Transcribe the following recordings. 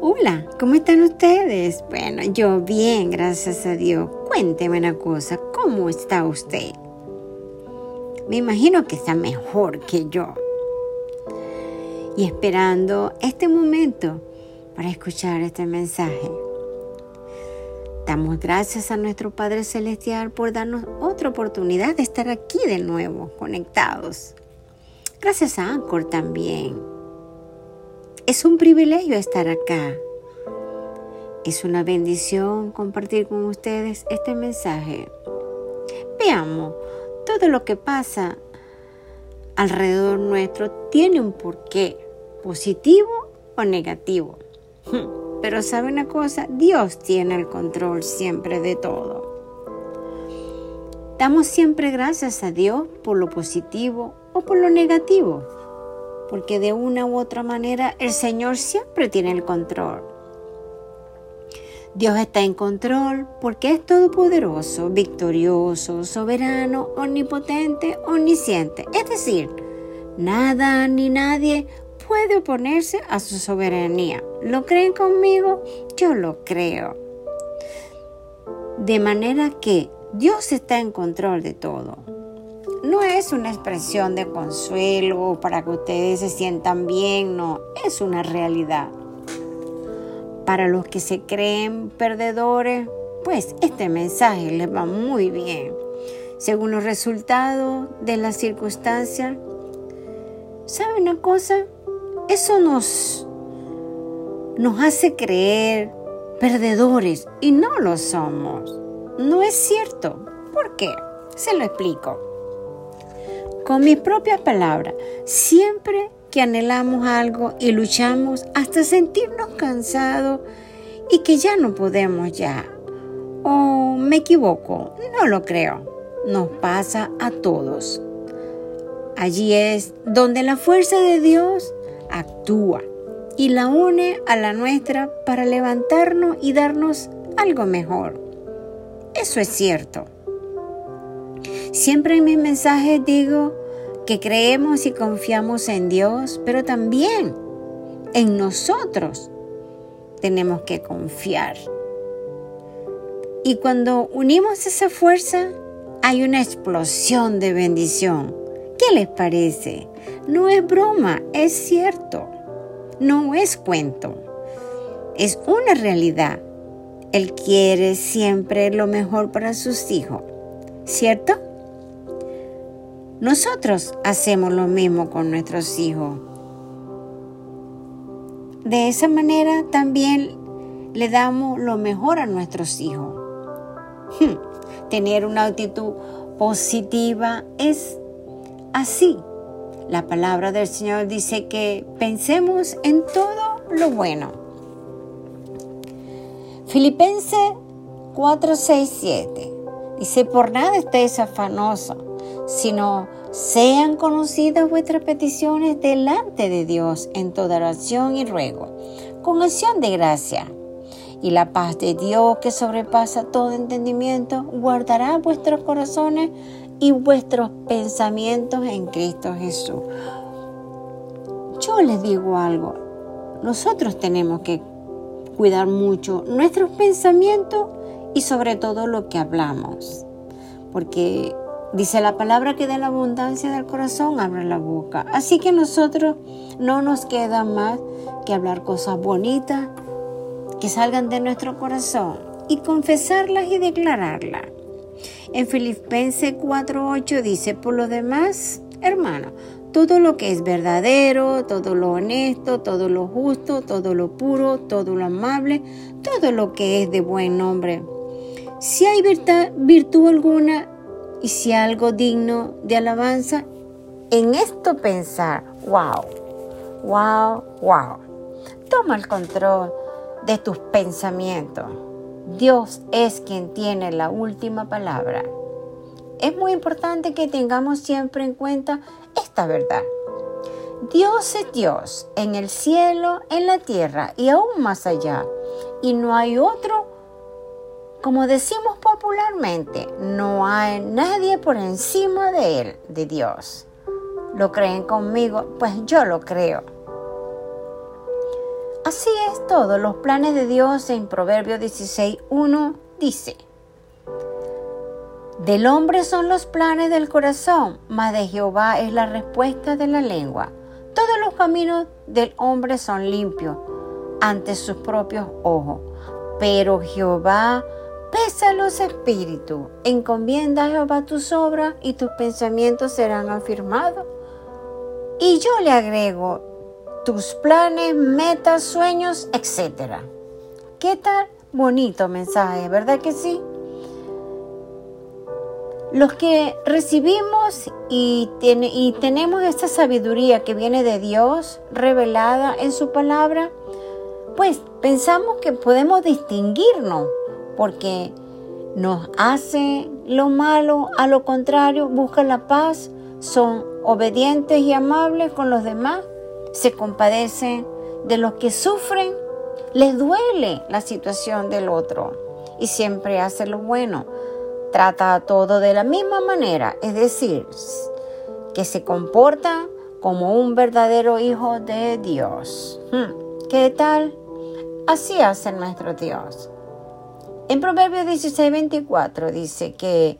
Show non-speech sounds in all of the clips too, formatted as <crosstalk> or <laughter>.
Hola, ¿cómo están ustedes? Bueno, yo bien, gracias a Dios. Cuénteme una cosa, ¿cómo está usted? Me imagino que está mejor que yo. Y esperando este momento para escuchar este mensaje. Damos gracias a nuestro Padre Celestial por darnos otra oportunidad de estar aquí de nuevo, conectados. Gracias a Anchor también. Es un privilegio estar acá. Es una bendición compartir con ustedes este mensaje. Veamos, todo lo que pasa alrededor nuestro tiene un porqué, positivo o negativo. <laughs> Pero sabe una cosa, Dios tiene el control siempre de todo. Damos siempre gracias a Dios por lo positivo o por lo negativo, porque de una u otra manera el Señor siempre tiene el control. Dios está en control porque es todopoderoso, victorioso, soberano, omnipotente, omnisciente. Es decir, nada ni nadie puede oponerse a su soberanía. ¿Lo creen conmigo? Yo lo creo. De manera que Dios está en control de todo. No es una expresión de consuelo para que ustedes se sientan bien, no, es una realidad. Para los que se creen perdedores, pues este mensaje les va muy bien. Según los resultados de las circunstancias, ¿sabe una cosa? Eso nos, nos hace creer perdedores y no lo somos. No es cierto. ¿Por qué? Se lo explico. Con mis propias palabras, siempre que anhelamos algo y luchamos hasta sentirnos cansados y que ya no podemos ya. O me equivoco, no lo creo. Nos pasa a todos. Allí es donde la fuerza de Dios actúa y la une a la nuestra para levantarnos y darnos algo mejor. Eso es cierto. Siempre en mis mensajes digo que creemos y confiamos en Dios, pero también en nosotros tenemos que confiar. Y cuando unimos esa fuerza, hay una explosión de bendición. ¿Qué les parece? No es broma, es cierto. No es cuento. Es una realidad. Él quiere siempre lo mejor para sus hijos, ¿cierto? Nosotros hacemos lo mismo con nuestros hijos. De esa manera también le damos lo mejor a nuestros hijos. Hmm, tener una actitud positiva es así. La palabra del Señor dice que pensemos en todo lo bueno Filipenses 4, 6, 7. Dice, por nada estéis afanosos, sino sean conocidas vuestras peticiones delante de Dios en toda oración y ruego, con acción de gracia. Y la paz de Dios que sobrepasa todo entendimiento, guardará vuestros corazones y vuestros pensamientos en Cristo Jesús. Yo les digo algo, nosotros tenemos que cuidar mucho nuestros pensamientos y sobre todo lo que hablamos. Porque dice la palabra que de la abundancia del corazón abre la boca. Así que nosotros no nos queda más que hablar cosas bonitas que salgan de nuestro corazón y confesarlas y declararlas. En Filipenses 4:8 dice, por lo demás, hermano, todo lo que es verdadero, todo lo honesto, todo lo justo, todo lo puro, todo lo amable, todo lo que es de buen nombre. Si hay virtud, virtud alguna y si algo digno de alabanza, en esto pensar, wow, wow, wow. Toma el control de tus pensamientos. Dios es quien tiene la última palabra. Es muy importante que tengamos siempre en cuenta esta verdad. Dios es Dios en el cielo, en la tierra y aún más allá. Y no hay otro, como decimos popularmente, no hay nadie por encima de Él, de Dios. ¿Lo creen conmigo? Pues yo lo creo. Así es todo, los planes de Dios en Proverbios 16.1 dice, del hombre son los planes del corazón, mas de Jehová es la respuesta de la lengua. Todos los caminos del hombre son limpios ante sus propios ojos, pero Jehová pesa los espíritus. Encomienda a Jehová tus obras y tus pensamientos serán afirmados. Y yo le agrego tus planes, metas, sueños, etc. ¿Qué tal? Bonito mensaje, ¿verdad que sí? Los que recibimos y, y, tenemos esta sabiduría que viene de Dios revelada en su palabra, pues pensamos que podemos distinguirnos porque nos hace lo malo, a lo contrario, busca la paz, son obedientes y amables con los demás, se compadecen de los que sufren, les duele la situación del otro y siempre hace lo bueno trata a todo de la misma manera, es decir, que se comporta como un verdadero hijo de Dios. Hmm, ¿Qué tal? Así hace nuestro Dios. En Proverbios 16, 24 dice que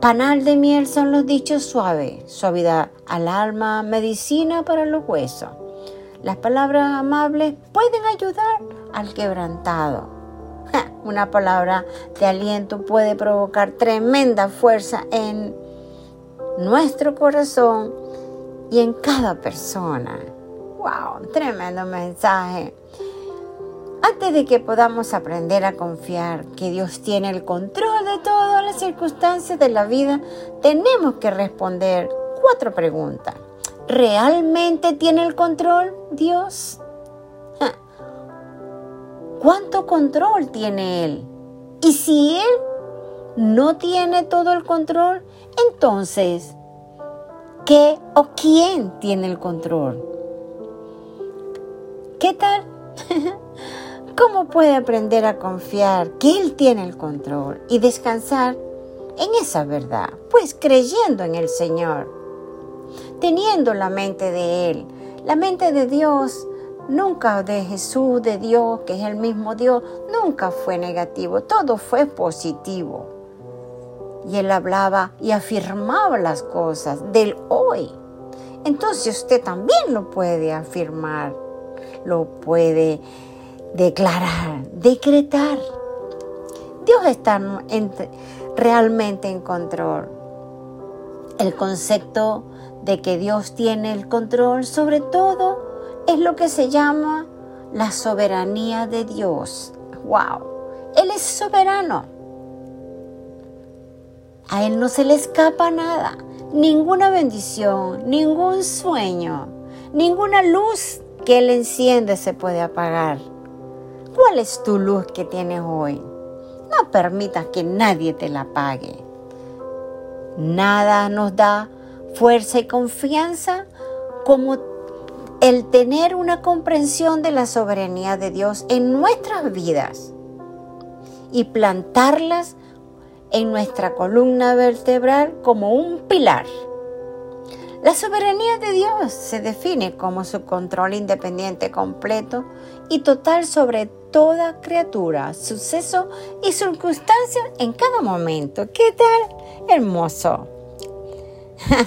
panal de miel son los dichos suaves, suavidad al alma, medicina para los huesos. Las palabras amables pueden ayudar al quebrantado una palabra de aliento puede provocar tremenda fuerza en nuestro corazón y en cada persona. ¡Wow! Tremendo mensaje. Antes de que podamos aprender a confiar que Dios tiene el control de todas las circunstancias de la vida, tenemos que responder cuatro preguntas. ¿Realmente tiene el control Dios? <laughs> ¿Cuánto control tiene Él? Y si Él no tiene todo el control, entonces, ¿qué o quién tiene el control? ¿Qué tal? <laughs> ¿Cómo puede aprender a confiar que Él tiene el control y descansar en esa verdad? Pues creyendo en el Señor, teniendo la mente de Él, la mente de Dios nunca de Jesús, de Dios, que es el mismo Dios, nunca fue negativo, todo fue positivo. Y él hablaba y afirmaba las cosas del hoy. Entonces usted también lo puede afirmar, lo puede declarar, decretar. Dios está realmente en control. El concepto de que Dios tiene el control sobre todo es lo que se llama la soberanía de Dios. ¡Wow! Él es soberano. A Él no se le escapa nada, ninguna bendición, ningún sueño, ninguna luz que Él enciende se puede apagar. ¿Cuál es tu luz que tienes hoy? No permitas que nadie te la apague. Nada nos da fuerza y confianza como el tener una comprensión de la soberanía de Dios en nuestras vidas y plantarlas en nuestra columna vertebral como un pilar. La soberanía de Dios se define como su control independiente completo y total sobre toda criatura, suceso y circunstancia en cada momento. ¿Qué tal? Hermoso. <laughs>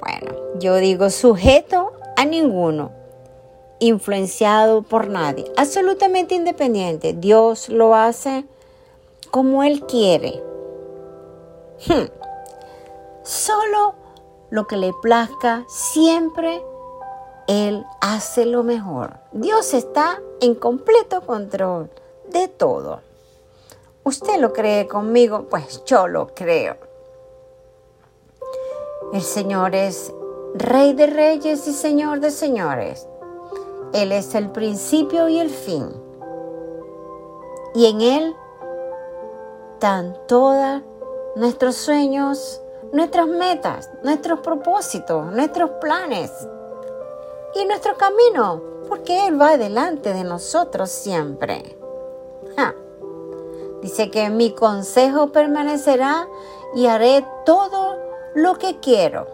bueno, yo digo sujeto a ninguno, influenciado por nadie, absolutamente independiente. Dios lo hace como Él quiere. Hmm. Solo lo que le plazca, siempre Él hace lo mejor. Dios está en completo control de todo. ¿Usted lo cree conmigo? Pues yo lo creo. El Señor es Rey de reyes y Señor de señores. Él es el principio y el fin. Y en Él están todos nuestros sueños, nuestras metas, nuestros propósitos, nuestros planes y nuestro camino, porque Él va delante de nosotros siempre. Dice que mi consejo permanecerá y haré todo lo que quiero.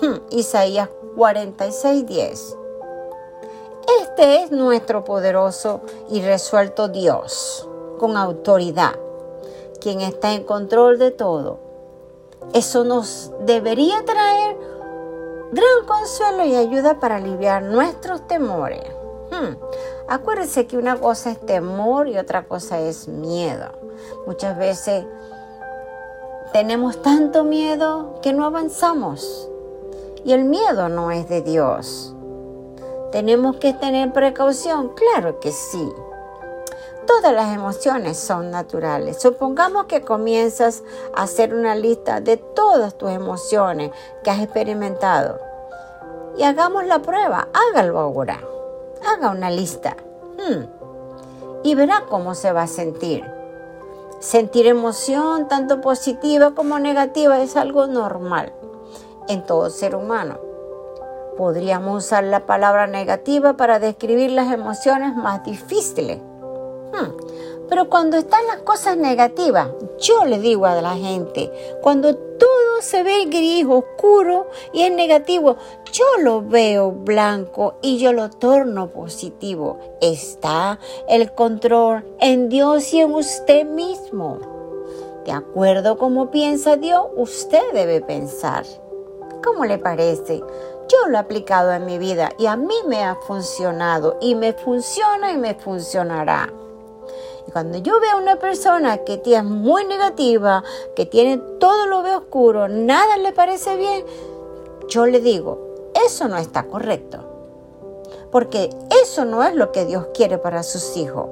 Hmm, Isaías 46, 10. Este es nuestro poderoso y resuelto Dios, con autoridad, quien está en control de todo. Eso nos debería traer gran consuelo y ayuda para aliviar nuestros temores. Hmm. Acuérdense que una cosa es temor y otra cosa es miedo. Muchas veces tenemos tanto miedo que no avanzamos. Y el miedo no es de Dios. ¿Tenemos que tener precaución? Claro que sí. Todas las emociones son naturales. Supongamos que comienzas a hacer una lista de todas tus emociones que has experimentado. Y hagamos la prueba. Hágalo ahora. Haga una lista. Hmm. Y verá cómo se va a sentir. Sentir emoción, tanto positiva como negativa, es algo normal en todo ser humano. Podríamos usar la palabra negativa para describir las emociones más difíciles. Hmm. Pero cuando están las cosas negativas, yo le digo a la gente, cuando todo se ve gris, oscuro y es negativo, yo lo veo blanco y yo lo torno positivo. Está el control en Dios y en usted mismo. De acuerdo a cómo piensa Dios, usted debe pensar. ¿Cómo le parece? Yo lo he aplicado en mi vida y a mí me ha funcionado y me funciona y me funcionará. Y cuando yo veo a una persona que es muy negativa, que tiene todo lo ve oscuro, nada le parece bien, yo le digo, eso no está correcto. Porque eso no es lo que Dios quiere para sus hijos.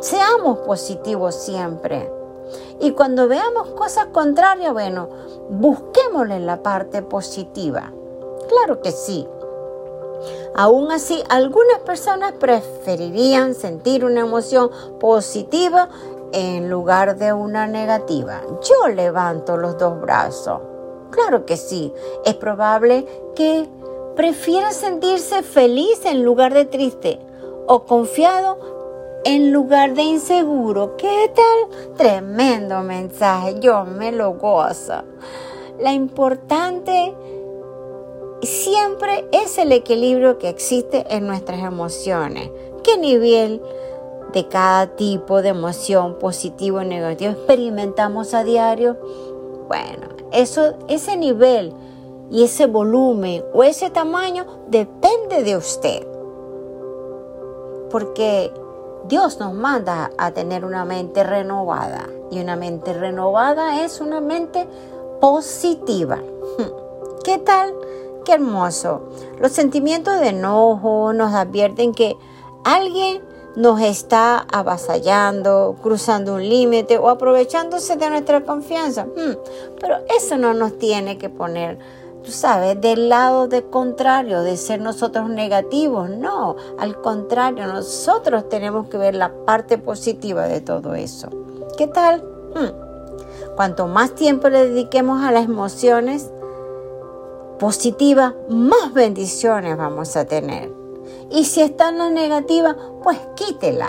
Seamos positivos siempre. Y cuando veamos cosas contrarias, bueno, busquémosle la parte positiva. Claro que sí. Aún así, algunas personas preferirían sentir una emoción positiva en lugar de una negativa. Yo levanto los dos brazos. Claro que sí. Es probable que prefiera sentirse feliz en lugar de triste o confiado en lugar de inseguro. ¿Qué tal? Tremendo mensaje, yo me lo gozo. La importante siempre es el equilibrio que existe en nuestras emociones. ¿Qué nivel de cada tipo de emoción, positivo o negativo, experimentamos a diario? Bueno, eso, ese nivel y ese volumen o ese tamaño depende de usted. Porque Dios nos manda a tener una mente renovada y una mente renovada es una mente positiva. <laughs> ¿Qué tal? Qué hermoso. Los sentimientos de enojo nos advierten que alguien nos está avasallando, cruzando un límite o aprovechándose de nuestra confianza. Hmm, pero eso no nos tiene que poner tú sabes, del lado de contrario, de ser nosotros negativos. No, al contrario, nosotros tenemos que ver la parte positiva de todo eso. ¿Qué tal? Hmm. Cuanto más tiempo le dediquemos a las emociones positivas, más bendiciones vamos a tener. Y si está en la negativa, pues quítela.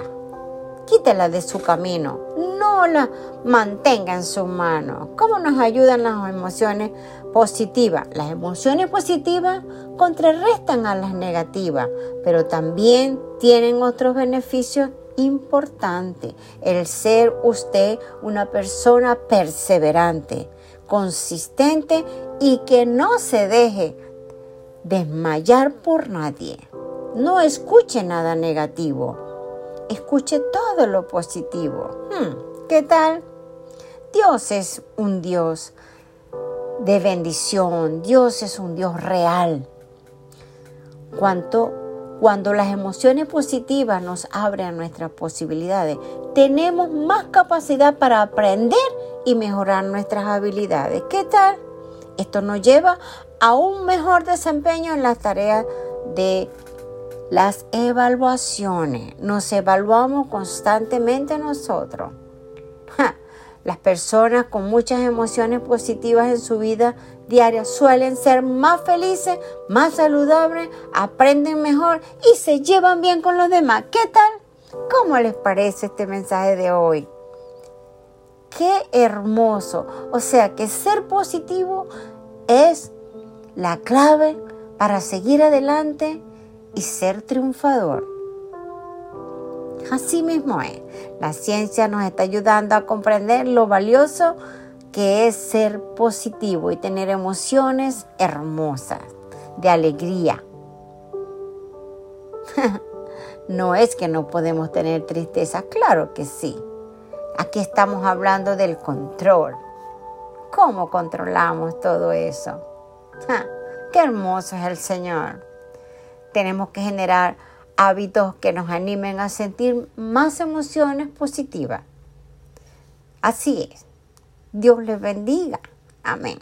Quítela de su camino. No la mantenga en su mano. ¿Cómo nos ayudan las emociones positiva. Las emociones positivas contrarrestan a las negativas, pero también tienen otros beneficios importantes. El ser usted una persona perseverante, consistente y que no se deje desmayar por nadie. No escuche nada negativo. Escuche todo lo positivo. Hmm, ¿Qué tal? Dios es un Dios de bendición. Dios es un Dios real. Cuanto, cuando las emociones positivas nos abren nuestras posibilidades, tenemos más capacidad para aprender y mejorar nuestras habilidades. ¿Qué tal? Esto nos lleva a un mejor desempeño en las tareas de las evaluaciones. Nos evaluamos constantemente nosotros. Las personas con muchas emociones positivas en su vida diaria suelen ser más felices, más saludables, aprenden mejor y se llevan bien con los demás. ¿Qué tal? ¿Cómo les parece este mensaje de hoy? Qué hermoso. O sea que ser positivo es la clave para seguir adelante y ser triunfador. Así mismo es. La ciencia nos está ayudando a comprender lo valioso que es ser positivo y tener emociones hermosas, de alegría. <laughs> no es que no podemos tener tristeza, claro que sí. Aquí estamos hablando del control. ¿Cómo controlamos todo eso? ¡Qué hermoso es el Señor! Tenemos que generar hábitos que nos animen a sentir más emociones positivas. Así es. Dios les bendiga. Amén.